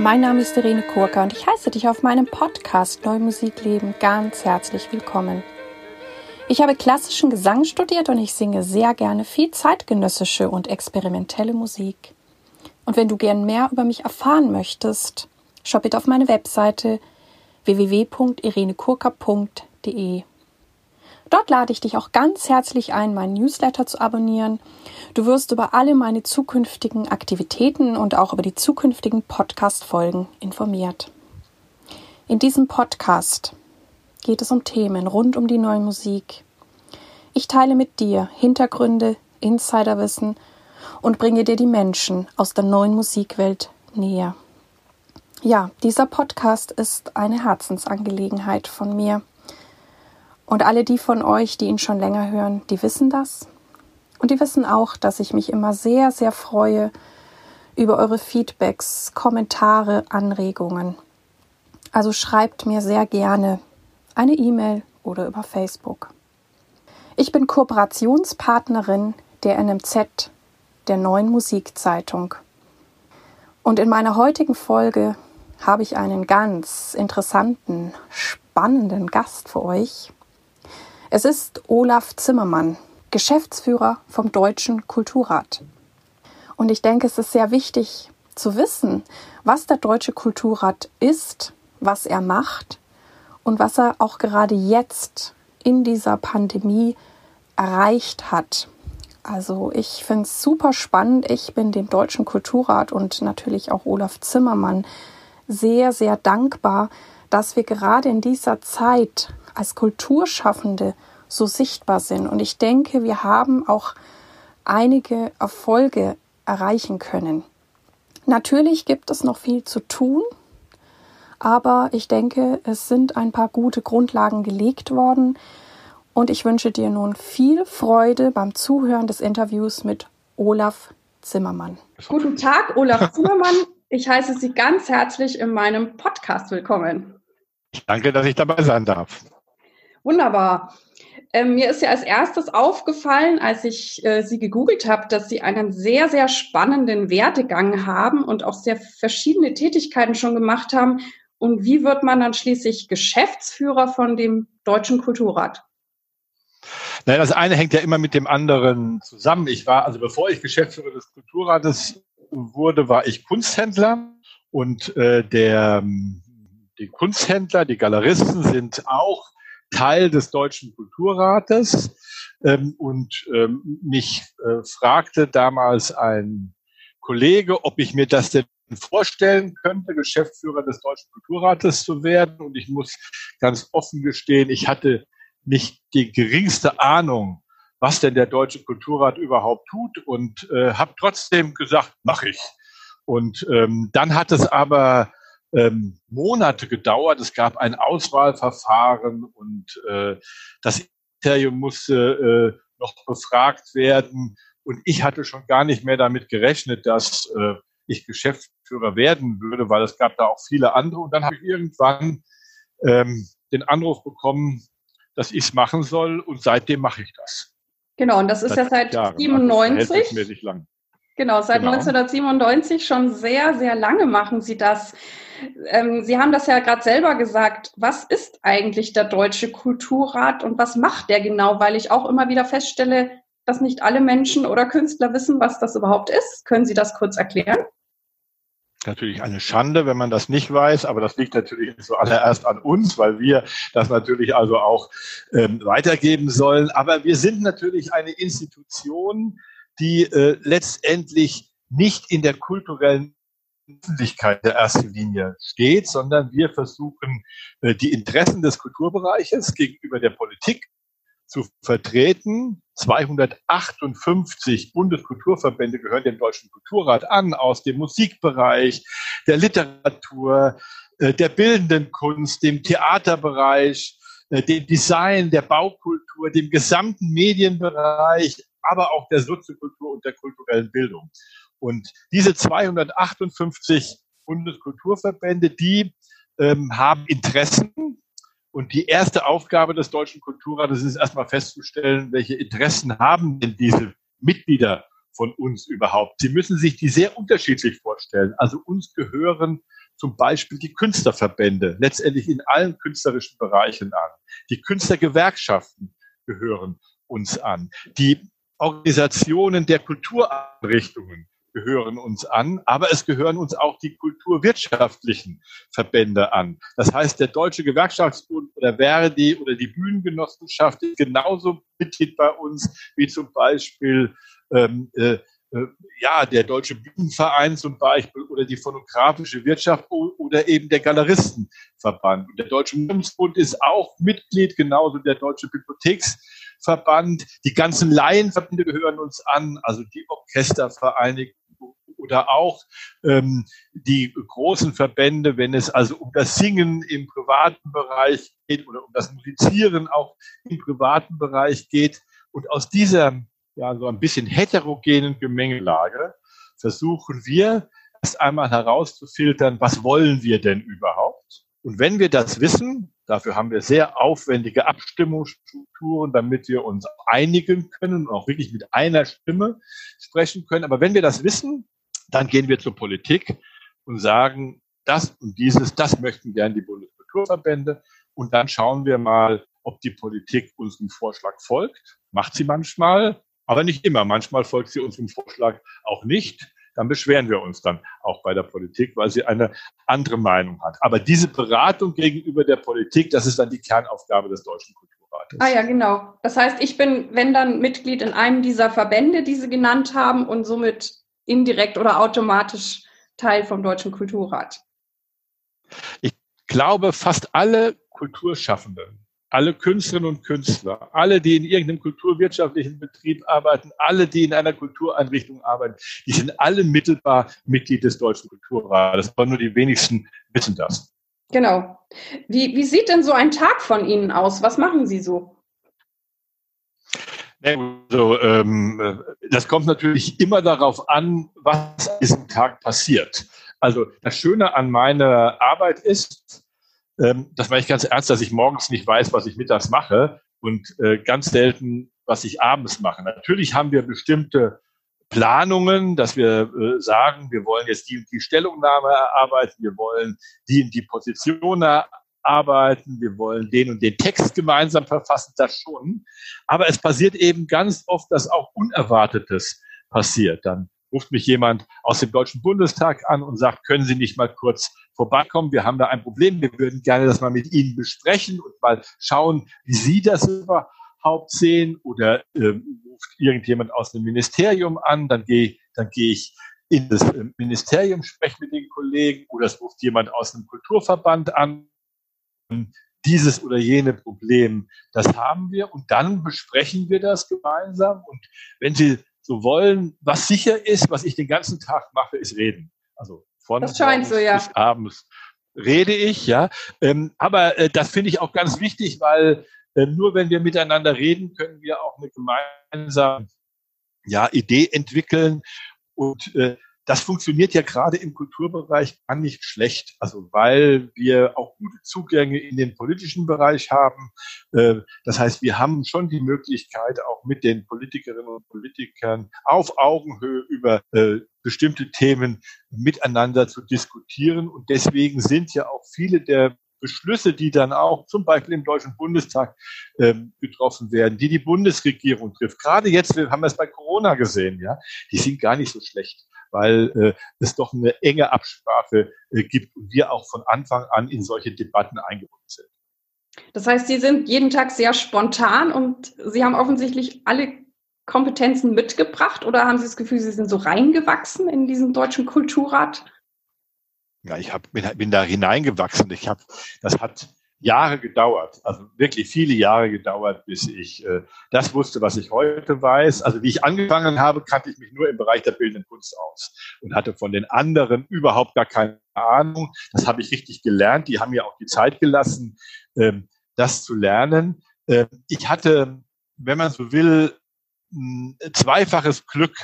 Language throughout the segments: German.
mein Name ist Irene Kurka und ich heiße dich auf meinem Podcast Neue Musik leben ganz herzlich willkommen. Ich habe klassischen Gesang studiert und ich singe sehr gerne viel zeitgenössische und experimentelle Musik. Und wenn du gern mehr über mich erfahren möchtest, schau bitte auf meine Webseite www.irenekurka.de. Dort lade ich dich auch ganz herzlich ein, meinen Newsletter zu abonnieren. Du wirst über alle meine zukünftigen Aktivitäten und auch über die zukünftigen Podcast-Folgen informiert. In diesem Podcast geht es um Themen rund um die neue Musik. Ich teile mit dir Hintergründe, Insiderwissen und bringe dir die Menschen aus der neuen Musikwelt näher. Ja, dieser Podcast ist eine Herzensangelegenheit von mir. Und alle die von euch, die ihn schon länger hören, die wissen das. Und die wissen auch, dass ich mich immer sehr, sehr freue über eure Feedbacks, Kommentare, Anregungen. Also schreibt mir sehr gerne eine E-Mail oder über Facebook. Ich bin Kooperationspartnerin der NMZ, der neuen Musikzeitung. Und in meiner heutigen Folge habe ich einen ganz interessanten, spannenden Gast für euch. Es ist Olaf Zimmermann, Geschäftsführer vom Deutschen Kulturrat. Und ich denke, es ist sehr wichtig zu wissen, was der Deutsche Kulturrat ist, was er macht und was er auch gerade jetzt in dieser Pandemie erreicht hat. Also ich finde es super spannend. Ich bin dem Deutschen Kulturrat und natürlich auch Olaf Zimmermann sehr, sehr dankbar, dass wir gerade in dieser Zeit als Kulturschaffende so sichtbar sind. Und ich denke, wir haben auch einige Erfolge erreichen können. Natürlich gibt es noch viel zu tun, aber ich denke, es sind ein paar gute Grundlagen gelegt worden. Und ich wünsche dir nun viel Freude beim Zuhören des Interviews mit Olaf Zimmermann. Guten Tag, Olaf Zimmermann. Ich heiße Sie ganz herzlich in meinem Podcast willkommen. Danke, dass ich dabei sein darf. Wunderbar. Ähm, mir ist ja als erstes aufgefallen, als ich äh, Sie gegoogelt habe, dass Sie einen sehr, sehr spannenden Werdegang haben und auch sehr verschiedene Tätigkeiten schon gemacht haben. Und wie wird man dann schließlich Geschäftsführer von dem Deutschen Kulturrat? Naja, das eine hängt ja immer mit dem anderen zusammen. Ich war, also bevor ich Geschäftsführer des Kulturrates wurde, war ich Kunsthändler und äh, der, die Kunsthändler, die Galeristen sind auch Teil des Deutschen Kulturrates. Ähm, und ähm, mich äh, fragte damals ein Kollege, ob ich mir das denn vorstellen könnte, Geschäftsführer des Deutschen Kulturrates zu werden. Und ich muss ganz offen gestehen, ich hatte nicht die geringste Ahnung, was denn der Deutsche Kulturrat überhaupt tut und äh, habe trotzdem gesagt, mache ich. Und ähm, dann hat es aber ähm, Monate gedauert. Es gab ein Auswahlverfahren und äh, das Ministerium musste äh, noch befragt werden. Und ich hatte schon gar nicht mehr damit gerechnet, dass äh, ich Geschäftsführer werden würde, weil es gab da auch viele andere. Und dann habe ich irgendwann ähm, den Anruf bekommen, dass ich es machen soll und seitdem mache ich das. Genau, und das ist seit ja seit Jahren, 97. Also lang. Genau, seit genau. 1997 schon sehr, sehr lange machen Sie das. Ähm, Sie haben das ja gerade selber gesagt. Was ist eigentlich der Deutsche Kulturrat und was macht der genau? Weil ich auch immer wieder feststelle, dass nicht alle Menschen oder Künstler wissen, was das überhaupt ist. Können Sie das kurz erklären? natürlich eine Schande, wenn man das nicht weiß, aber das liegt natürlich zuallererst an uns, weil wir das natürlich also auch ähm, weitergeben sollen. Aber wir sind natürlich eine Institution, die äh, letztendlich nicht in der kulturellen Öffentlichkeit der ersten Linie steht, sondern wir versuchen, äh, die Interessen des Kulturbereiches gegenüber der Politik zu vertreten. 258 Bundeskulturverbände gehören dem Deutschen Kulturrat an, aus dem Musikbereich, der Literatur, äh, der bildenden Kunst, dem Theaterbereich, äh, dem Design, der Baukultur, dem gesamten Medienbereich, aber auch der Soziokultur und der kulturellen Bildung. Und diese 258 Bundeskulturverbände, die ähm, haben Interessen und die erste Aufgabe des Deutschen Kulturrates ist erstmal festzustellen, welche Interessen haben denn diese Mitglieder von uns überhaupt. Sie müssen sich die sehr unterschiedlich vorstellen. Also uns gehören zum Beispiel die Künstlerverbände, letztendlich in allen künstlerischen Bereichen an. Die Künstlergewerkschaften gehören uns an. Die Organisationen der Kultureinrichtungen gehören uns an, aber es gehören uns auch die kulturwirtschaftlichen Verbände an. Das heißt, der Deutsche Gewerkschaftsbund oder Verdi oder die Bühnengenossenschaft ist genauso Mitglied bei uns wie zum Beispiel ähm, äh, äh, ja, der Deutsche Bühnenverein zum Beispiel oder die phonografische Wirtschaft oder eben der Galeristenverband. Und der Deutsche Museumsbund ist auch Mitglied, genauso der Deutsche Bibliotheksverband. Die ganzen Laienverbände gehören uns an, also die Orchestervereinigung oder auch ähm, die großen Verbände, wenn es also um das Singen im privaten Bereich geht oder um das Musizieren auch im privaten Bereich geht. Und aus dieser ja, so ein bisschen heterogenen Gemengelage versuchen wir erst einmal herauszufiltern, was wollen wir denn überhaupt? Und wenn wir das wissen, dafür haben wir sehr aufwendige Abstimmungsstrukturen, damit wir uns einigen können und auch wirklich mit einer Stimme sprechen können. Aber wenn wir das wissen, dann gehen wir zur Politik und sagen, das und dieses, das möchten gerne die Bundeskulturverbände. Und dann schauen wir mal, ob die Politik unserem Vorschlag folgt. Macht sie manchmal, aber nicht immer. Manchmal folgt sie unserem Vorschlag auch nicht. Dann beschweren wir uns dann auch bei der Politik, weil sie eine andere Meinung hat. Aber diese Beratung gegenüber der Politik, das ist dann die Kernaufgabe des Deutschen Kulturrates. Ah ja, genau. Das heißt, ich bin, wenn dann Mitglied in einem dieser Verbände, die Sie genannt haben und somit indirekt oder automatisch Teil vom Deutschen Kulturrat. Ich glaube, fast alle Kulturschaffenden alle Künstlerinnen und Künstler, alle, die in irgendeinem kulturwirtschaftlichen Betrieb arbeiten, alle, die in einer Kultureinrichtung arbeiten, die sind alle mittelbar Mitglied des Deutschen Kulturrates. Aber nur die wenigsten wissen das. Genau. Wie, wie sieht denn so ein Tag von Ihnen aus? Was machen Sie so? Also, ähm, das kommt natürlich immer darauf an, was an diesem Tag passiert. Also das Schöne an meiner Arbeit ist, ähm, das meine ich ganz ernst, dass ich morgens nicht weiß, was ich mittags mache und äh, ganz selten, was ich abends mache. Natürlich haben wir bestimmte Planungen, dass wir äh, sagen, wir wollen jetzt die die Stellungnahme erarbeiten, wir wollen die und die Position erarbeiten, wir wollen den und den Text gemeinsam verfassen, das schon. Aber es passiert eben ganz oft, dass auch Unerwartetes passiert. Dann ruft mich jemand aus dem Deutschen Bundestag an und sagt, können Sie nicht mal kurz vorbeikommen? Wir haben da ein Problem. Wir würden gerne das mal mit Ihnen besprechen und mal schauen, wie Sie das überhaupt sehen. Oder ähm, ruft irgendjemand aus dem Ministerium an, dann gehe dann gehe ich in das äh, Ministerium, spreche mit den Kollegen oder es ruft jemand aus einem Kulturverband an. Dieses oder jene Problem, das haben wir und dann besprechen wir das gemeinsam. Und wenn Sie so wollen. Was sicher ist, was ich den ganzen Tag mache, ist reden. Also von das scheint so, ja. bis abends rede ich, ja. Ähm, aber äh, das finde ich auch ganz wichtig, weil äh, nur wenn wir miteinander reden, können wir auch eine gemeinsame ja, Idee entwickeln. Und äh, das funktioniert ja gerade im Kulturbereich gar nicht schlecht. Also weil wir auch gute Zugänge in den politischen Bereich haben. Äh, das heißt, wir haben schon die Möglichkeit, auch mit den Politikerinnen und Politikern auf Augenhöhe über äh, bestimmte Themen miteinander zu diskutieren. Und deswegen sind ja auch viele der Beschlüsse, die dann auch zum Beispiel im Deutschen Bundestag ähm, getroffen werden, die die Bundesregierung trifft. Gerade jetzt, wir haben das bei Corona gesehen, ja, die sind gar nicht so schlecht weil äh, es doch eine enge Absprache äh, gibt und wir auch von Anfang an in solche Debatten eingebunden sind. Das heißt, Sie sind jeden Tag sehr spontan und Sie haben offensichtlich alle Kompetenzen mitgebracht oder haben Sie das Gefühl, Sie sind so reingewachsen in diesen deutschen Kulturrat? Ja, ich hab, bin, bin da hineingewachsen. Ich habe, das hat Jahre gedauert, also wirklich viele Jahre gedauert, bis ich äh, das wusste, was ich heute weiß. Also wie ich angefangen habe, kannte ich mich nur im Bereich der bildenden Kunst aus und hatte von den anderen überhaupt gar keine Ahnung. Das habe ich richtig gelernt. Die haben mir auch die Zeit gelassen, ähm, das zu lernen. Äh, ich hatte, wenn man so will, ein zweifaches Glück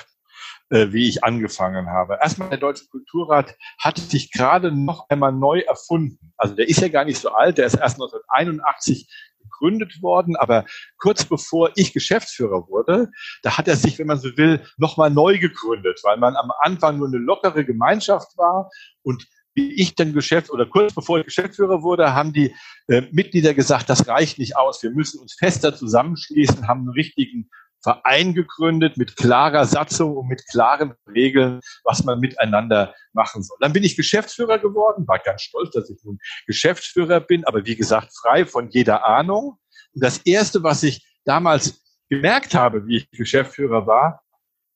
äh, wie ich angefangen habe. Erstmal der Deutsche Kulturrat hat sich gerade noch einmal neu erfunden. Also der ist ja gar nicht so alt, der ist erst 1981 gegründet worden, aber kurz bevor ich Geschäftsführer wurde, da hat er sich, wenn man so will, nochmal neu gegründet, weil man am Anfang nur eine lockere Gemeinschaft war und wie ich dann Geschäft oder kurz bevor ich Geschäftsführer wurde, haben die äh, Mitglieder gesagt, das reicht nicht aus. Wir müssen uns fester zusammenschließen, haben einen richtigen Verein gegründet mit klarer Satzung und mit klaren Regeln, was man miteinander machen soll. Dann bin ich Geschäftsführer geworden, war ganz stolz, dass ich nun Geschäftsführer bin, aber wie gesagt, frei von jeder Ahnung. Und das Erste, was ich damals gemerkt habe, wie ich Geschäftsführer war,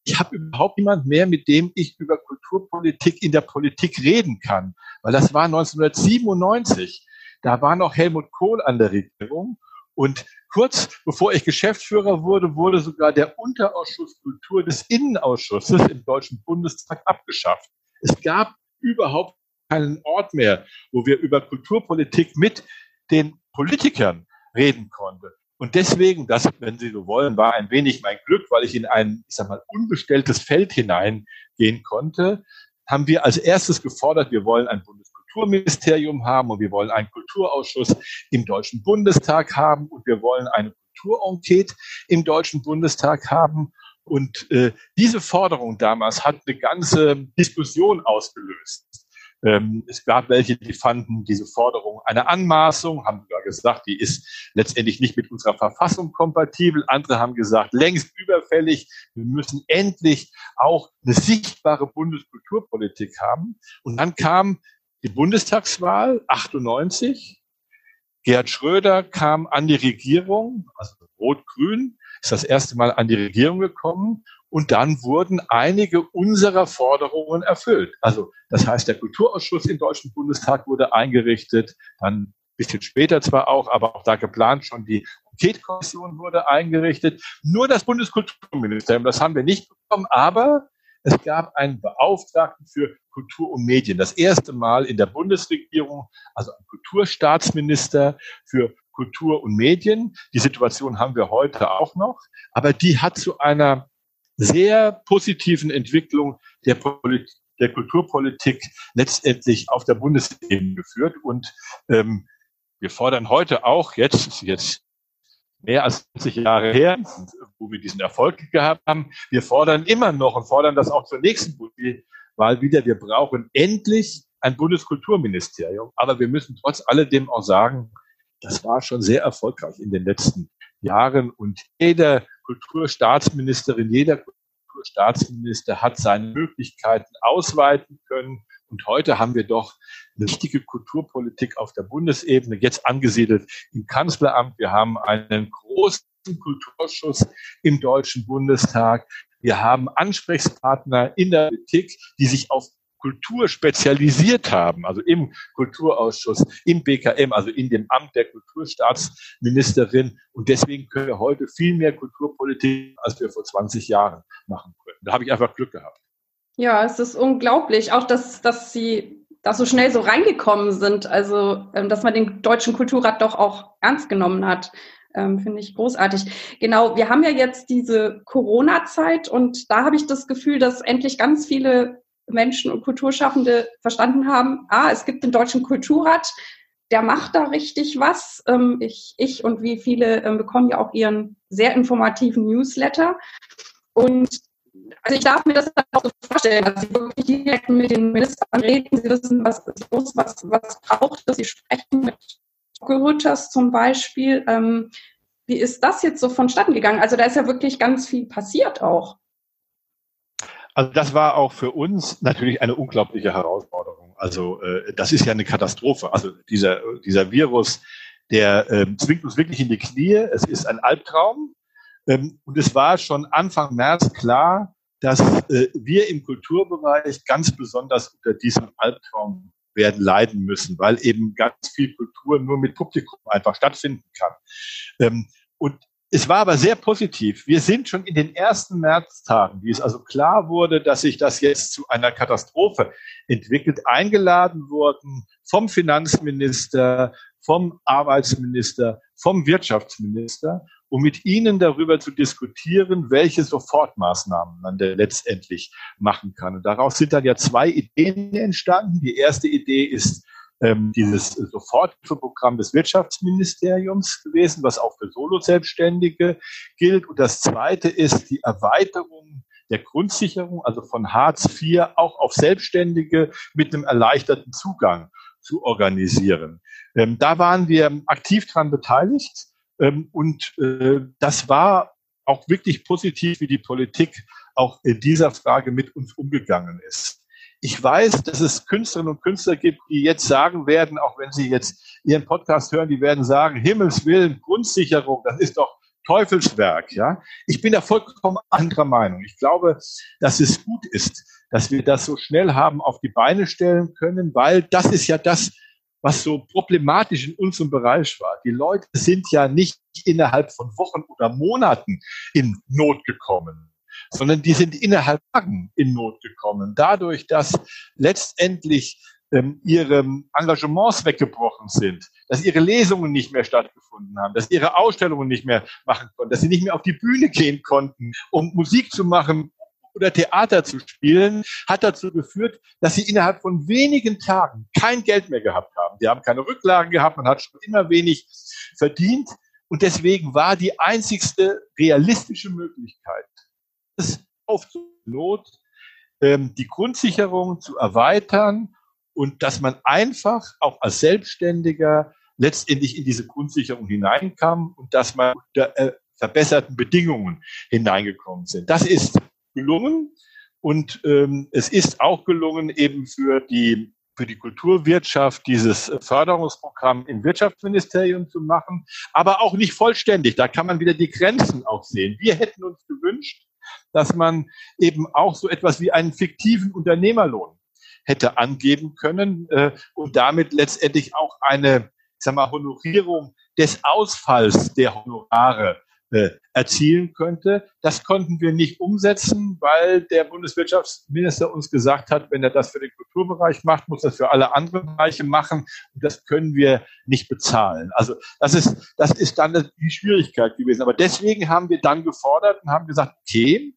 ich habe überhaupt niemand mehr, mit dem ich über Kulturpolitik in der Politik reden kann. Weil das war 1997. Da war noch Helmut Kohl an der Regierung. Und kurz bevor ich Geschäftsführer wurde, wurde sogar der Unterausschuss Kultur des Innenausschusses im Deutschen Bundestag abgeschafft. Es gab überhaupt keinen Ort mehr, wo wir über Kulturpolitik mit den Politikern reden konnten. Und deswegen, das, wenn Sie so wollen, war ein wenig mein Glück, weil ich in ein, ich sag mal, unbestelltes Feld hineingehen konnte, haben wir als erstes gefordert, wir wollen ein Bundeskulturministerium haben und wir wollen einen Kulturausschuss im Deutschen Bundestag haben und wir wollen eine Kulturenquete im Deutschen Bundestag haben. Und äh, diese Forderung damals hat eine ganze Diskussion ausgelöst. Ähm, es gab welche, die fanden diese Forderung eine Anmaßung, haben sogar gesagt, die ist letztendlich nicht mit unserer Verfassung kompatibel. Andere haben gesagt, längst überfällig. Wir müssen endlich auch eine sichtbare Bundeskulturpolitik haben. Und dann kam die Bundestagswahl 98. Gerhard Schröder kam an die Regierung, also Rot-Grün, ist das erste Mal an die Regierung gekommen und dann wurden einige unserer Forderungen erfüllt. Also das heißt, der Kulturausschuss im Deutschen Bundestag wurde eingerichtet, dann ein bisschen später zwar auch, aber auch da geplant schon die Enquete-Kommission wurde eingerichtet. Nur das Bundeskulturministerium, das haben wir nicht bekommen, aber es gab einen Beauftragten für Kultur und Medien. Das erste Mal in der Bundesregierung, also ein Kulturstaatsminister für Kultur und Medien. Die Situation haben wir heute auch noch, aber die hat zu einer sehr positiven Entwicklung der, Polit der Kulturpolitik letztendlich auf der Bundesebene geführt. Und ähm, wir fordern heute auch, jetzt, jetzt mehr als 20 Jahre her, wo wir diesen Erfolg gehabt haben, wir fordern immer noch und fordern das auch zur nächsten Wahl wieder, wir brauchen endlich ein Bundeskulturministerium. Aber wir müssen trotz alledem auch sagen, das war schon sehr erfolgreich in den letzten Jahren und jeder Kulturstaatsministerin, jeder Kulturstaatsminister hat seine Möglichkeiten ausweiten können. Und heute haben wir doch eine richtige Kulturpolitik auf der Bundesebene, jetzt angesiedelt im Kanzleramt. Wir haben einen großen Kulturausschuss im Deutschen Bundestag. Wir haben Ansprechpartner in der Politik, die sich auf Kultur spezialisiert haben, also im Kulturausschuss, im BKM, also in dem Amt der Kulturstaatsministerin. Und deswegen können wir heute viel mehr Kulturpolitik, als wir vor 20 Jahren machen können. Da habe ich einfach Glück gehabt. Ja, es ist unglaublich, auch dass, dass Sie da so schnell so reingekommen sind. Also, ähm, dass man den Deutschen Kulturrat doch auch ernst genommen hat. Ähm, Finde ich großartig. Genau, wir haben ja jetzt diese Corona-Zeit und da habe ich das Gefühl, dass endlich ganz viele Menschen und Kulturschaffende verstanden haben, ah, es gibt den Deutschen Kulturrat, der macht da richtig was. Ähm, ich, ich und wie viele ähm, bekommen ja auch ihren sehr informativen Newsletter. Und also ich darf mir das auch so vorstellen, dass sie wirklich direkt mit den Ministern reden, sie wissen, was ist los, was, was braucht es, sie sprechen mit Gerütters zum Beispiel. Ähm, wie ist das jetzt so vonstatten gegangen? Also da ist ja wirklich ganz viel passiert auch. Also das war auch für uns natürlich eine unglaubliche Herausforderung. Also äh, das ist ja eine Katastrophe. Also dieser, dieser Virus, der äh, zwingt uns wirklich in die Knie. Es ist ein Albtraum. Ähm, und es war schon Anfang März klar, dass äh, wir im Kulturbereich ganz besonders unter diesem Albtraum werden leiden müssen, weil eben ganz viel Kultur nur mit Publikum einfach stattfinden kann. Ähm, und es war aber sehr positiv. Wir sind schon in den ersten Märztagen, wie es also klar wurde, dass sich das jetzt zu einer Katastrophe entwickelt, eingeladen worden vom Finanzminister, vom Arbeitsminister, vom Wirtschaftsminister, um mit ihnen darüber zu diskutieren, welche Sofortmaßnahmen man denn letztendlich machen kann. Und daraus sind dann ja zwei Ideen entstanden. Die erste Idee ist, ähm, dieses Soforthilfeprogramm des Wirtschaftsministeriums gewesen, was auch für Solo-Selbstständige gilt. Und das zweite ist die Erweiterung der Grundsicherung, also von Hartz IV auch auf Selbstständige mit einem erleichterten Zugang zu organisieren. Ähm, da waren wir aktiv dran beteiligt ähm, und äh, das war auch wirklich positiv, wie die Politik auch in dieser Frage mit uns umgegangen ist. Ich weiß, dass es Künstlerinnen und Künstler gibt, die jetzt sagen werden, auch wenn sie jetzt Ihren Podcast hören, die werden sagen, Himmels Willen, Grundsicherung, das ist doch Teufelswerk, ja. Ich bin da vollkommen anderer Meinung. Ich glaube, dass es gut ist, dass wir das so schnell haben auf die Beine stellen können, weil das ist ja das, was so problematisch in unserem Bereich war. Die Leute sind ja nicht innerhalb von Wochen oder Monaten in Not gekommen, sondern die sind innerhalb Tagen in Not gekommen. Dadurch, dass letztendlich ähm, ihre Engagements weggebrochen sind, dass ihre Lesungen nicht mehr stattgefunden haben, dass ihre Ausstellungen nicht mehr machen konnten, dass sie nicht mehr auf die Bühne gehen konnten, um Musik zu machen oder Theater zu spielen, hat dazu geführt, dass sie innerhalb von wenigen Tagen kein Geld mehr gehabt haben. Sie haben keine Rücklagen gehabt, man hat schon immer wenig verdient und deswegen war die einzigste realistische Möglichkeit, es aufzunot, ähm, die Grundsicherung zu erweitern und dass man einfach auch als Selbstständiger letztendlich in diese Grundsicherung hineinkam und dass man unter äh, verbesserten Bedingungen hineingekommen sind. Das ist gelungen und ähm, es ist auch gelungen, eben für die für die Kulturwirtschaft dieses Förderungsprogramm im Wirtschaftsministerium zu machen, aber auch nicht vollständig. Da kann man wieder die Grenzen auch sehen. Wir hätten uns gewünscht, dass man eben auch so etwas wie einen fiktiven Unternehmerlohn hätte angeben können äh, und damit letztendlich auch eine ich sag mal, Honorierung des Ausfalls der Honorare äh, erzielen könnte. Das konnten wir nicht umsetzen, weil der Bundeswirtschaftsminister uns gesagt hat, wenn er das für den Kulturbereich macht, muss er für alle anderen Bereiche machen. Und das können wir nicht bezahlen. Also das ist, das ist dann die Schwierigkeit gewesen. Aber deswegen haben wir dann gefordert und haben gesagt, okay,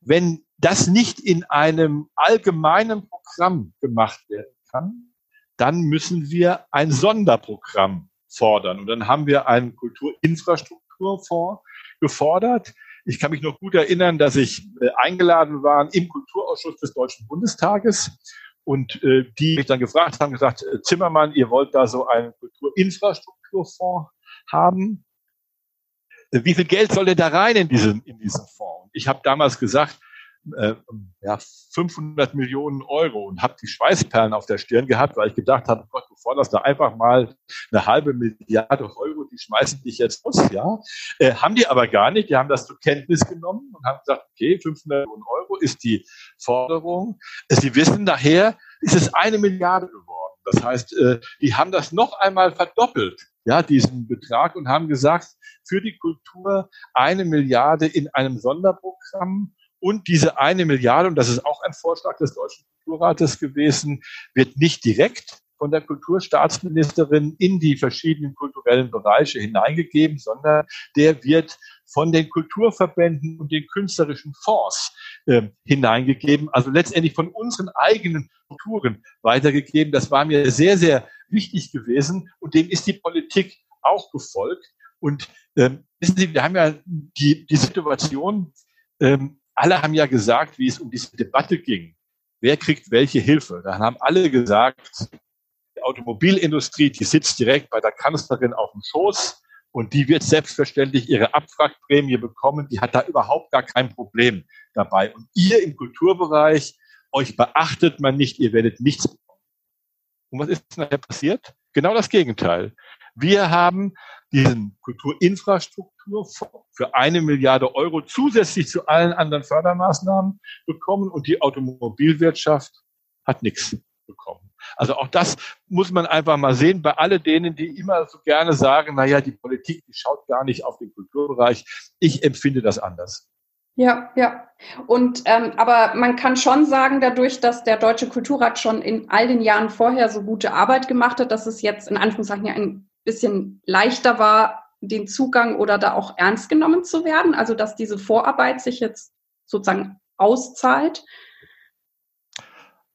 wenn das nicht in einem allgemeinen Programm gemacht werden kann, dann müssen wir ein Sonderprogramm fordern. Und dann haben wir einen Kulturinfrastruktur Kulturfonds gefordert. Ich kann mich noch gut erinnern, dass ich äh, eingeladen war im Kulturausschuss des Deutschen Bundestages und äh, die mich dann gefragt haben, gesagt, äh, Zimmermann, ihr wollt da so einen Kulturinfrastrukturfonds haben. Wie viel Geld soll denn da rein in diesen, in diesen Fonds? Ich habe damals gesagt, äh, ja, 500 Millionen Euro und habe die Schweißperlen auf der Stirn gehabt, weil ich gedacht habe, Gott, du forderst da einfach mal eine halbe Milliarde Euro, die schmeißen dich jetzt aus, ja. Äh, haben die aber gar nicht, die haben das zur Kenntnis genommen und haben gesagt, okay, 500 Millionen Euro ist die Forderung. Sie wissen, nachher ist es eine Milliarde geworden. Das heißt, äh, die haben das noch einmal verdoppelt, ja, diesen Betrag und haben gesagt, für die Kultur eine Milliarde in einem Sonderprogramm und diese eine Milliarde, und das ist auch ein Vorschlag des Deutschen Kulturrates gewesen, wird nicht direkt von der Kulturstaatsministerin in die verschiedenen kulturellen Bereiche hineingegeben, sondern der wird von den Kulturverbänden und den künstlerischen Fonds äh, hineingegeben, also letztendlich von unseren eigenen Kulturen weitergegeben. Das war mir sehr, sehr wichtig gewesen und dem ist die Politik auch gefolgt. Und ähm, wissen Sie, wir haben ja die, die Situation, ähm, alle haben ja gesagt, wie es um diese Debatte ging. Wer kriegt welche Hilfe? Dann haben alle gesagt, die Automobilindustrie, die sitzt direkt bei der Kanzlerin auf dem Schoß und die wird selbstverständlich ihre Abwrackprämie bekommen. Die hat da überhaupt gar kein Problem dabei. Und ihr im Kulturbereich, euch beachtet man nicht, ihr werdet nichts bekommen. Und was ist nachher passiert? Genau das Gegenteil. Wir haben diesen Kulturinfrastruktur für eine Milliarde Euro zusätzlich zu allen anderen Fördermaßnahmen bekommen und die Automobilwirtschaft hat nichts bekommen. Also auch das muss man einfach mal sehen bei all denen, die immer so gerne sagen, na ja, die Politik, die schaut gar nicht auf den Kulturbereich. Ich empfinde das anders. Ja, ja. Und ähm, aber man kann schon sagen, dadurch, dass der Deutsche Kulturrat schon in all den Jahren vorher so gute Arbeit gemacht hat, dass es jetzt in Anführungszeichen ein bisschen leichter war, den Zugang oder da auch ernst genommen zu werden? Also dass diese Vorarbeit sich jetzt sozusagen auszahlt?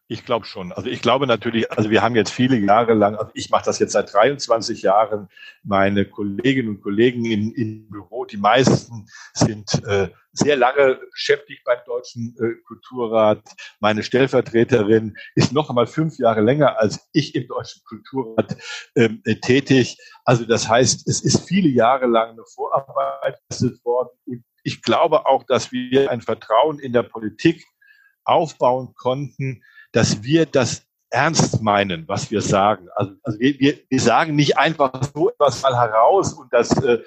Ich glaube schon. Also ich glaube natürlich, also wir haben jetzt viele Jahre lang, also ich mache das jetzt seit 23 Jahren, meine Kolleginnen und Kollegen im, im Büro, die meisten sind äh, sehr lange beschäftigt beim Deutschen äh, Kulturrat. Meine Stellvertreterin ist noch einmal fünf Jahre länger als ich im Deutschen Kulturrat ähm, äh, tätig. Also das heißt, es ist viele Jahre lang eine Vorarbeit worden. Und ich glaube auch, dass wir ein Vertrauen in der Politik aufbauen konnten, dass wir das ernst meinen, was wir sagen. Also, also wir, wir, wir sagen nicht einfach so etwas mal heraus und das, äh,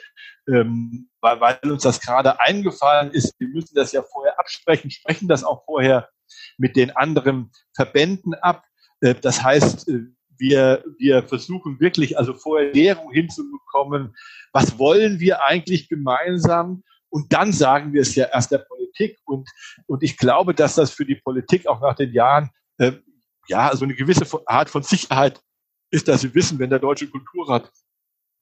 ähm, weil, weil uns das gerade eingefallen ist. Wir müssen das ja vorher absprechen, sprechen das auch vorher mit den anderen Verbänden ab. Äh, das heißt, äh, wir, wir versuchen wirklich also vorher Lehrung hinzubekommen. Was wollen wir eigentlich gemeinsam? Und dann sagen wir es ja erst der Politik. Und, und ich glaube, dass das für die Politik auch nach den Jahren äh, ja, so eine gewisse Art von Sicherheit ist, dass sie wissen, wenn der Deutsche Kulturrat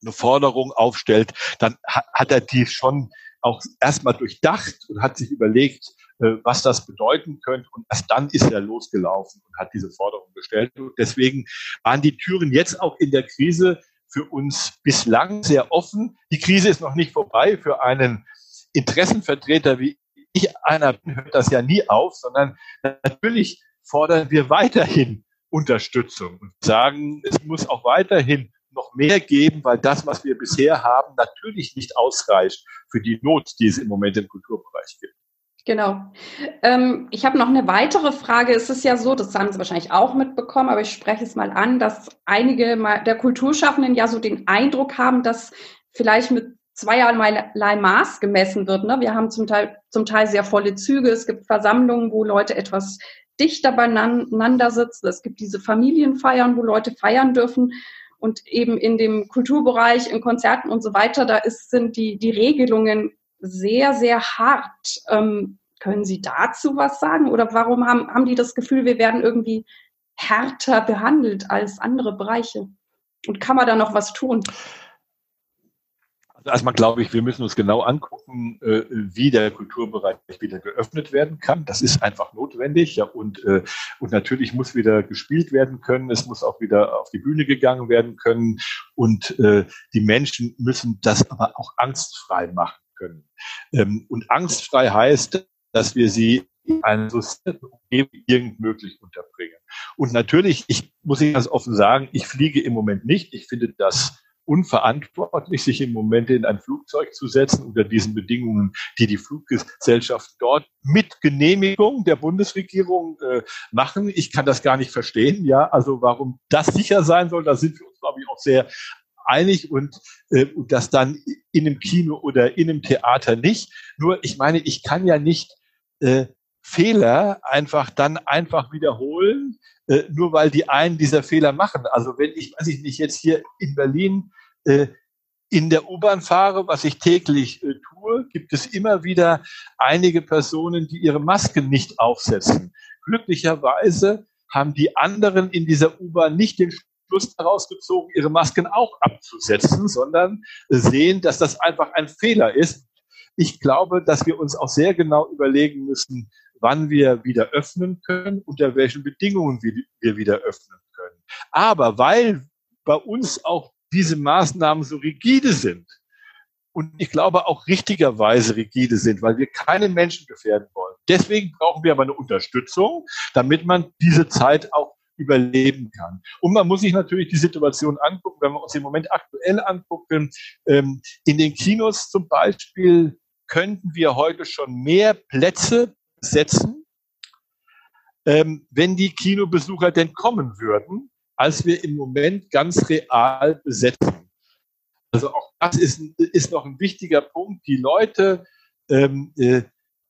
eine Forderung aufstellt, dann hat er die schon auch erstmal durchdacht und hat sich überlegt, äh, was das bedeuten könnte. Und erst dann ist er losgelaufen und hat diese Forderung gestellt. Und deswegen waren die Türen jetzt auch in der Krise für uns bislang sehr offen. Die Krise ist noch nicht vorbei. Für einen Interessenvertreter wie ich, einer hört das ja nie auf, sondern natürlich fordern wir weiterhin Unterstützung und sagen, es muss auch weiterhin noch mehr geben, weil das, was wir bisher haben, natürlich nicht ausreicht für die Not, die es im Moment im Kulturbereich gibt. Genau. Ähm, ich habe noch eine weitere Frage. Es ist ja so, das haben Sie wahrscheinlich auch mitbekommen, aber ich spreche es mal an, dass einige der Kulturschaffenden ja so den Eindruck haben, dass vielleicht mit zweierlei Maß gemessen wird. Ne? Wir haben zum Teil, zum Teil sehr volle Züge. Es gibt Versammlungen, wo Leute etwas dichter beieinander sitzen. Es gibt diese Familienfeiern, wo Leute feiern dürfen. Und eben in dem Kulturbereich, in Konzerten und so weiter, da ist, sind die, die Regelungen sehr, sehr hart. Ähm, können Sie dazu was sagen? Oder warum haben, haben die das Gefühl, wir werden irgendwie härter behandelt als andere Bereiche? Und kann man da noch was tun? Erstmal glaube ich, wir müssen uns genau angucken, äh, wie der Kulturbereich wieder geöffnet werden kann. Das ist einfach notwendig. Ja, und, äh, und natürlich muss wieder gespielt werden können. Es muss auch wieder auf die Bühne gegangen werden können. Und äh, die Menschen müssen das aber auch angstfrei machen können. Ähm, und angstfrei heißt, dass wir sie in einer sozialen Umgebung irgend möglich unterbringen. Und natürlich, ich muss Ihnen ganz offen sagen, ich fliege im Moment nicht. Ich finde das unverantwortlich, sich im Moment in ein Flugzeug zu setzen unter diesen Bedingungen, die die Fluggesellschaft dort mit Genehmigung der Bundesregierung äh, machen. Ich kann das gar nicht verstehen. Ja, also warum das sicher sein soll, da sind wir uns, glaube ich, auch sehr einig und, äh, das dann in einem Kino oder in einem Theater nicht. Nur, ich meine, ich kann ja nicht äh, Fehler einfach dann einfach wiederholen, äh, nur weil die einen dieser Fehler machen. Also wenn ich, weiß ich nicht, jetzt hier in Berlin äh, in der U-Bahn fahre, was ich täglich äh, tue, gibt es immer wieder einige Personen, die ihre Masken nicht aufsetzen. Glücklicherweise haben die anderen in dieser U-Bahn nicht den Schluss daraus gezogen, ihre Masken auch abzusetzen, sondern sehen, dass das einfach ein Fehler ist. Ich glaube, dass wir uns auch sehr genau überlegen müssen, wann wir wieder öffnen können, unter welchen Bedingungen wir wieder öffnen können. Aber weil bei uns auch diese Maßnahmen so rigide sind und ich glaube auch richtigerweise rigide sind, weil wir keine Menschen gefährden wollen. Deswegen brauchen wir aber eine Unterstützung, damit man diese Zeit auch überleben kann. Und man muss sich natürlich die Situation angucken, wenn wir uns im Moment aktuell angucken. Ähm, in den Kinos zum Beispiel könnten wir heute schon mehr Plätze setzen, ähm, wenn die Kinobesucher denn kommen würden als wir im Moment ganz real besetzen. Also auch das ist, ist noch ein wichtiger Punkt. Die Leute ähm, äh,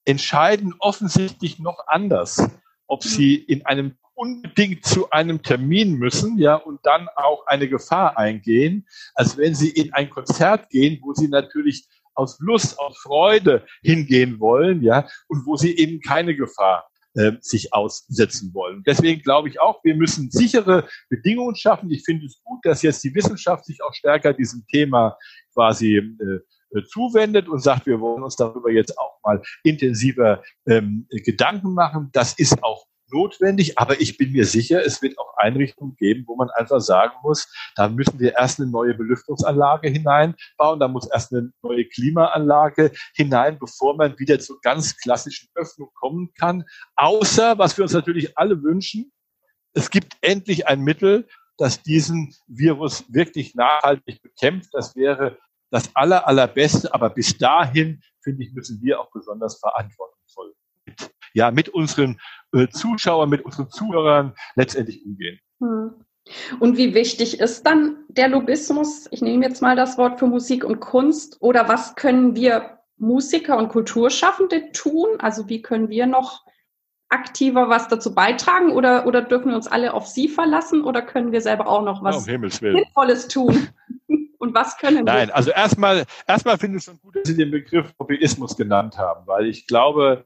entscheiden offensichtlich noch anders, ob sie in einem unbedingt zu einem Termin müssen, ja, und dann auch eine Gefahr eingehen, als wenn sie in ein Konzert gehen, wo sie natürlich aus Lust, aus Freude hingehen wollen, ja, und wo sie eben keine Gefahr äh, sich aussetzen wollen. Deswegen glaube ich auch, wir müssen sichere Bedingungen schaffen. Ich finde es gut, dass jetzt die Wissenschaft sich auch stärker diesem Thema quasi äh, zuwendet und sagt, wir wollen uns darüber jetzt auch mal intensiver ähm, Gedanken machen. Das ist auch notwendig, aber ich bin mir sicher, es wird auch Einrichtungen geben, wo man einfach sagen muss, da müssen wir erst eine neue Belüftungsanlage hineinbauen, da muss erst eine neue Klimaanlage hinein, bevor man wieder zur ganz klassischen Öffnung kommen kann. Außer, was wir uns natürlich alle wünschen, es gibt endlich ein Mittel, das diesen Virus wirklich nachhaltig bekämpft. Das wäre das aller, allerbeste. Aber bis dahin, finde ich, müssen wir auch besonders verantwortungsvoll ja, mit unseren äh, Zuschauern, mit unseren Zuhörern letztendlich umgehen. Hm. Und wie wichtig ist dann der Lobismus? Ich nehme jetzt mal das Wort für Musik und Kunst. Oder was können wir Musiker und Kulturschaffende tun? Also wie können wir noch aktiver was dazu beitragen oder, oder dürfen wir uns alle auf Sie verlassen oder können wir selber auch noch was Sinnvolles tun? Und was können wir? Nein, also erstmal, erstmal finde ich es schon gut, dass Sie den Begriff Lobbyismus genannt haben, weil ich glaube,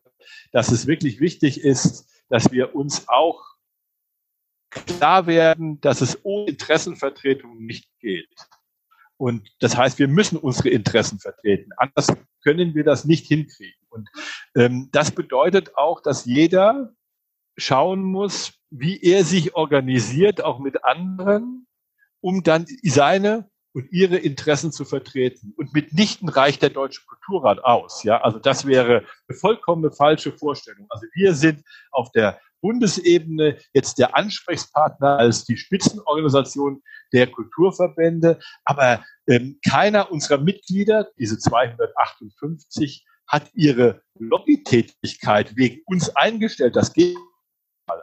dass es wirklich wichtig ist, dass wir uns auch klar werden, dass es ohne Interessenvertretung nicht geht. Und das heißt, wir müssen unsere Interessen vertreten. Anders können wir das nicht hinkriegen. Und ähm, das bedeutet auch, dass jeder schauen muss, wie er sich organisiert, auch mit anderen, um dann seine und ihre Interessen zu vertreten. Und mitnichten reicht der Deutsche Kulturrat aus. Ja, also das wäre eine vollkommene falsche Vorstellung. Also wir sind auf der Bundesebene jetzt der Ansprechpartner als die Spitzenorganisation der Kulturverbände. Aber ähm, keiner unserer Mitglieder, diese 258, hat ihre Lobbytätigkeit wegen uns eingestellt. Das geht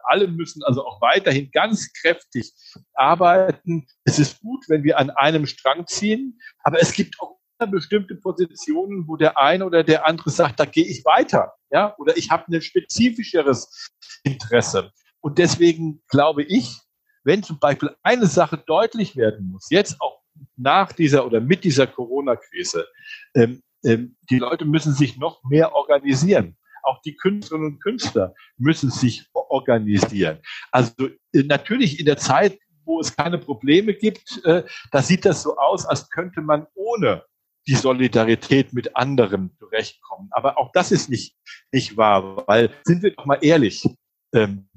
alle müssen also auch weiterhin ganz kräftig arbeiten. Es ist gut, wenn wir an einem Strang ziehen, aber es gibt auch bestimmte Positionen, wo der eine oder der andere sagt, da gehe ich weiter, ja, oder ich habe ein spezifischeres Interesse. Und deswegen glaube ich, wenn zum Beispiel eine Sache deutlich werden muss, jetzt auch nach dieser oder mit dieser Corona-Krise, ähm, ähm, die Leute müssen sich noch mehr organisieren. Auch die Künstlerinnen und Künstler müssen sich organisieren. Also äh, natürlich in der Zeit, wo es keine Probleme gibt, äh, da sieht das so aus, als könnte man ohne die Solidarität mit anderen zurechtkommen. Aber auch das ist nicht, nicht wahr, weil sind wir doch mal ehrlich, ähm,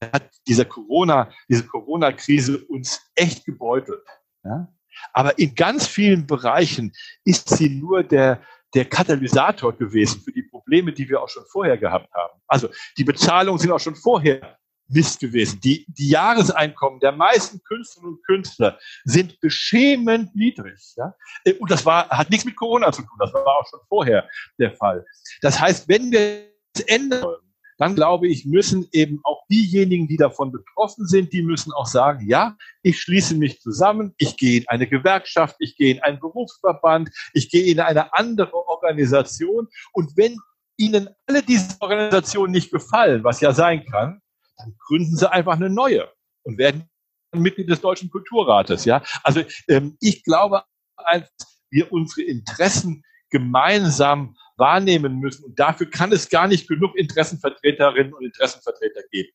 hat dieser Corona, diese Corona-Krise uns echt gebeutelt. Ja? Aber in ganz vielen Bereichen ist sie nur der, der Katalysator gewesen für die Probleme, die wir auch schon vorher gehabt haben. Also die Bezahlungen sind auch schon vorher Mist gewesen. Die, die Jahreseinkommen der meisten Künstlerinnen und Künstler sind beschämend niedrig. Ja? Und das war, hat nichts mit Corona zu tun. Das war auch schon vorher der Fall. Das heißt, wenn wir es ändern wollen, dann glaube ich, müssen eben auch diejenigen, die davon betroffen sind, die müssen auch sagen, ja, ich schließe mich zusammen, ich gehe in eine Gewerkschaft, ich gehe in einen Berufsverband, ich gehe in eine andere Organisation. Und wenn Ihnen alle diese Organisationen nicht gefallen, was ja sein kann, dann gründen Sie einfach eine neue und werden Mitglied des Deutschen Kulturrates. Ja, also ähm, ich glaube, als wir unsere Interessen gemeinsam wahrnehmen müssen. Und dafür kann es gar nicht genug Interessenvertreterinnen und Interessenvertreter geben.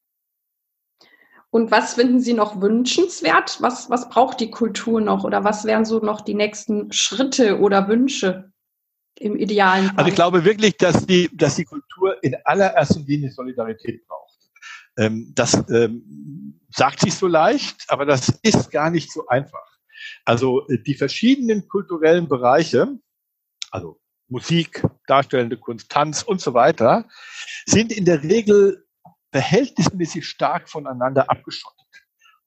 Und was finden Sie noch wünschenswert? Was, was braucht die Kultur noch? Oder was wären so noch die nächsten Schritte oder Wünsche im idealen Fall? Also ich glaube wirklich, dass die, dass die Kultur in allererster Linie Solidarität braucht. Ähm, das ähm, sagt sich so leicht, aber das ist gar nicht so einfach. Also äh, die verschiedenen kulturellen Bereiche, also Musik, darstellende Kunst, Tanz und so weiter, sind in der Regel verhältnismäßig stark voneinander abgeschottet.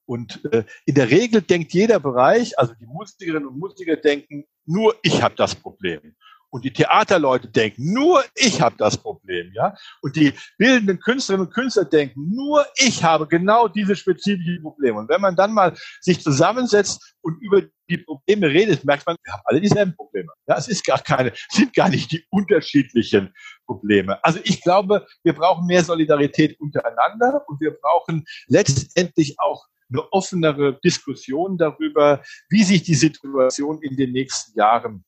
Und äh, in der Regel denkt jeder Bereich, also die Musikerinnen und Musiker denken, nur ich habe das Problem. Und die Theaterleute denken, nur ich habe das Problem, ja. Und die bildenden Künstlerinnen und Künstler denken, nur ich habe genau diese spezifischen Probleme. Und wenn man dann mal sich zusammensetzt und über die Probleme redet, merkt man, wir haben alle dieselben Probleme. Ja, es ist gar keine, sind gar nicht die unterschiedlichen Probleme. Also ich glaube, wir brauchen mehr Solidarität untereinander und wir brauchen letztendlich auch eine offenere Diskussion darüber, wie sich die Situation in den nächsten Jahren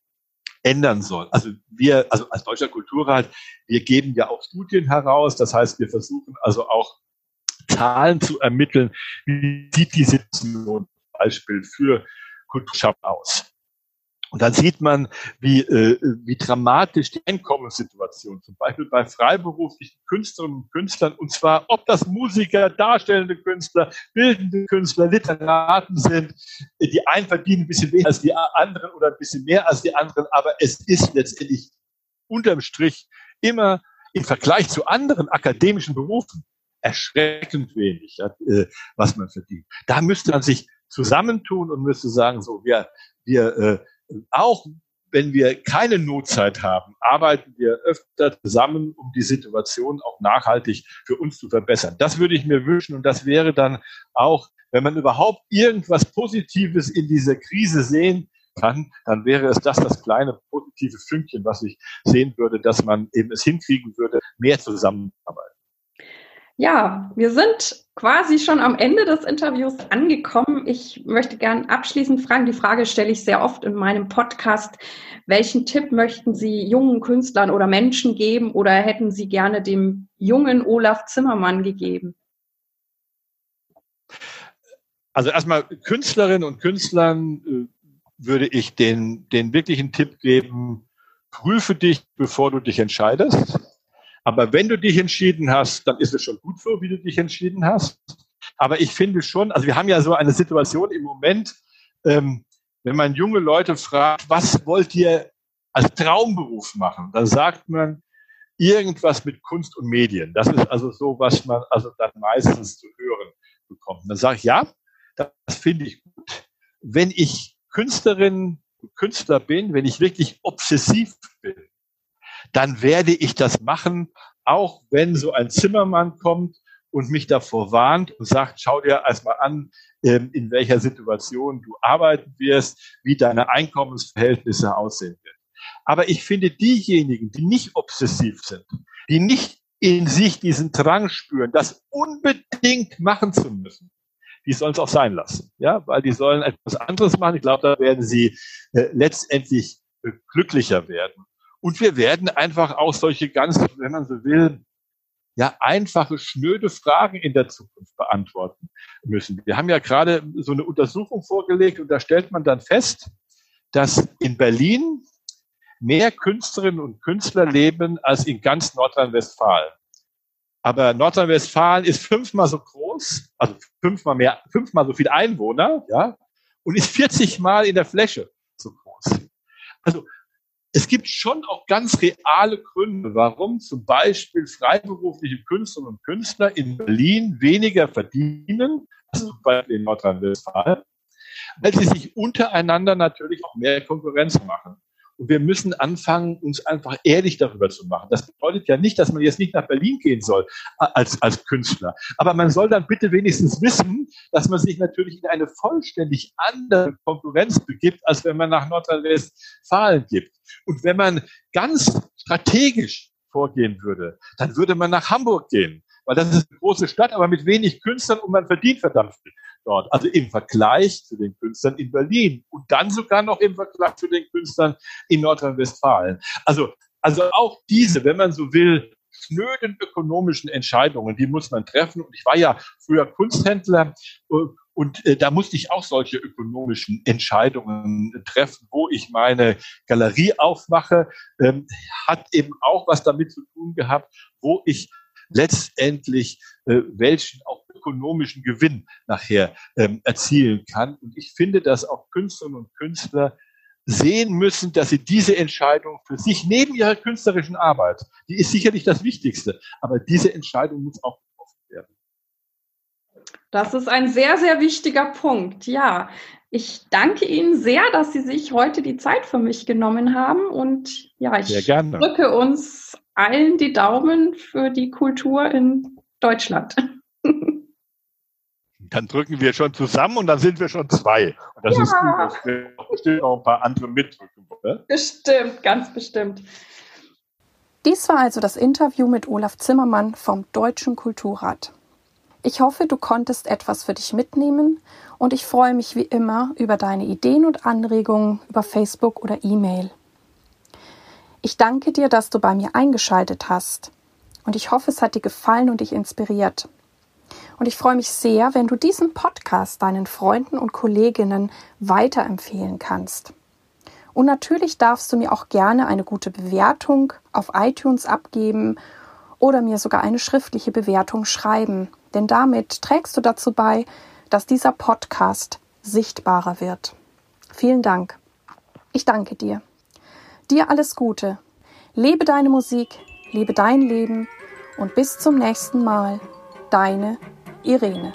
ändern soll. Also wir, also als Deutscher Kulturrat, wir geben ja auch Studien heraus. Das heißt, wir versuchen also auch Zahlen zu ermitteln, wie sieht die Situation zum Beispiel für Kulturschaffende aus. Und dann sieht man, wie, äh, wie dramatisch die Einkommenssituation, zum Beispiel bei freiberuflichen Künstlerinnen und Künstlern, und zwar ob das Musiker, darstellende Künstler, bildende Künstler, Literaten sind, die einen verdienen ein bisschen weniger als die anderen oder ein bisschen mehr als die anderen, aber es ist letztendlich unterm Strich immer im Vergleich zu anderen akademischen Berufen erschreckend wenig, äh, was man verdient. Da müsste man sich zusammentun und müsste sagen, so, wir, wir äh, auch wenn wir keine Notzeit haben, arbeiten wir öfter zusammen, um die Situation auch nachhaltig für uns zu verbessern. Das würde ich mir wünschen und das wäre dann auch, wenn man überhaupt irgendwas Positives in dieser Krise sehen kann, dann wäre es das das kleine positive Fünkchen, was ich sehen würde, dass man eben es hinkriegen würde, mehr zusammenarbeiten. Ja, wir sind quasi schon am Ende des Interviews angekommen. Ich möchte gern abschließend fragen, die Frage stelle ich sehr oft in meinem Podcast. Welchen Tipp möchten Sie jungen Künstlern oder Menschen geben oder hätten Sie gerne dem jungen Olaf Zimmermann gegeben? Also erstmal Künstlerinnen und Künstlern äh, würde ich den, den wirklichen Tipp geben, prüfe dich, bevor du dich entscheidest. Aber wenn du dich entschieden hast, dann ist es schon gut so, wie du dich entschieden hast. Aber ich finde schon, also wir haben ja so eine Situation im Moment, ähm, wenn man junge Leute fragt, was wollt ihr als Traumberuf machen, dann sagt man irgendwas mit Kunst und Medien. Das ist also so, was man also dann meistens zu hören bekommt. dann sage ich, ja, das finde ich gut. Wenn ich Künstlerin und Künstler bin, wenn ich wirklich obsessiv bin, dann werde ich das machen, auch wenn so ein Zimmermann kommt und mich davor warnt und sagt, schau dir erstmal an, ähm, in welcher Situation du arbeiten wirst, wie deine Einkommensverhältnisse aussehen werden. Aber ich finde diejenigen, die nicht obsessiv sind, die nicht in sich diesen Drang spüren, das unbedingt machen zu müssen, die sollen es auch sein lassen, ja, weil die sollen etwas anderes machen. Ich glaube, da werden sie äh, letztendlich äh, glücklicher werden. Und wir werden einfach auch solche ganz, wenn man so will, ja, einfache, schnöde Fragen in der Zukunft beantworten müssen. Wir haben ja gerade so eine Untersuchung vorgelegt und da stellt man dann fest, dass in Berlin mehr Künstlerinnen und Künstler leben als in ganz Nordrhein-Westfalen. Aber Nordrhein-Westfalen ist fünfmal so groß, also fünfmal mehr, fünfmal so viele Einwohner, ja, und ist 40 Mal in der Fläche so groß. Also es gibt schon auch ganz reale Gründe, warum zum Beispiel freiberufliche Künstlerinnen und Künstler in Berlin weniger verdienen als zum Beispiel in Nordrhein-Westfalen, weil sie sich untereinander natürlich auch mehr Konkurrenz machen. Und wir müssen anfangen, uns einfach ehrlich darüber zu machen. Das bedeutet ja nicht, dass man jetzt nicht nach Berlin gehen soll als, als Künstler. Aber man soll dann bitte wenigstens wissen, dass man sich natürlich in eine vollständig andere Konkurrenz begibt, als wenn man nach Nordrhein-Westfalen gibt. Und wenn man ganz strategisch vorgehen würde, dann würde man nach Hamburg gehen weil das ist eine große Stadt, aber mit wenig Künstlern und man verdient verdammt viel dort. Also im Vergleich zu den Künstlern in Berlin und dann sogar noch im Vergleich zu den Künstlern in Nordrhein-Westfalen. Also, also auch diese, wenn man so will, schnöden ökonomischen Entscheidungen, die muss man treffen. Und ich war ja früher Kunsthändler äh, und äh, da musste ich auch solche ökonomischen Entscheidungen treffen, wo ich meine Galerie aufmache, ähm, hat eben auch was damit zu tun gehabt, wo ich letztendlich äh, welchen auch ökonomischen Gewinn nachher ähm, erzielen kann. Und ich finde, dass auch Künstlerinnen und Künstler sehen müssen, dass sie diese Entscheidung für sich neben ihrer künstlerischen Arbeit, die ist sicherlich das Wichtigste, aber diese Entscheidung muss auch getroffen werden. Das ist ein sehr, sehr wichtiger Punkt. Ja, ich danke Ihnen sehr, dass Sie sich heute die Zeit für mich genommen haben und ja, ich drücke uns allen die Daumen für die Kultur in Deutschland. Dann drücken wir schon zusammen und dann sind wir schon zwei. Und das ja. ist gut, dass wir bestimmt auch ein paar andere mitdrücken. Oder? Bestimmt, ganz bestimmt. Dies war also das Interview mit Olaf Zimmermann vom Deutschen Kulturrat. Ich hoffe, du konntest etwas für dich mitnehmen und ich freue mich wie immer über deine Ideen und Anregungen über Facebook oder E-Mail. Ich danke dir, dass du bei mir eingeschaltet hast und ich hoffe, es hat dir gefallen und dich inspiriert. Und ich freue mich sehr, wenn du diesen Podcast deinen Freunden und Kolleginnen weiterempfehlen kannst. Und natürlich darfst du mir auch gerne eine gute Bewertung auf iTunes abgeben oder mir sogar eine schriftliche Bewertung schreiben, denn damit trägst du dazu bei, dass dieser Podcast sichtbarer wird. Vielen Dank. Ich danke dir. Dir alles Gute. Lebe deine Musik, lebe dein Leben und bis zum nächsten Mal. Deine Irene.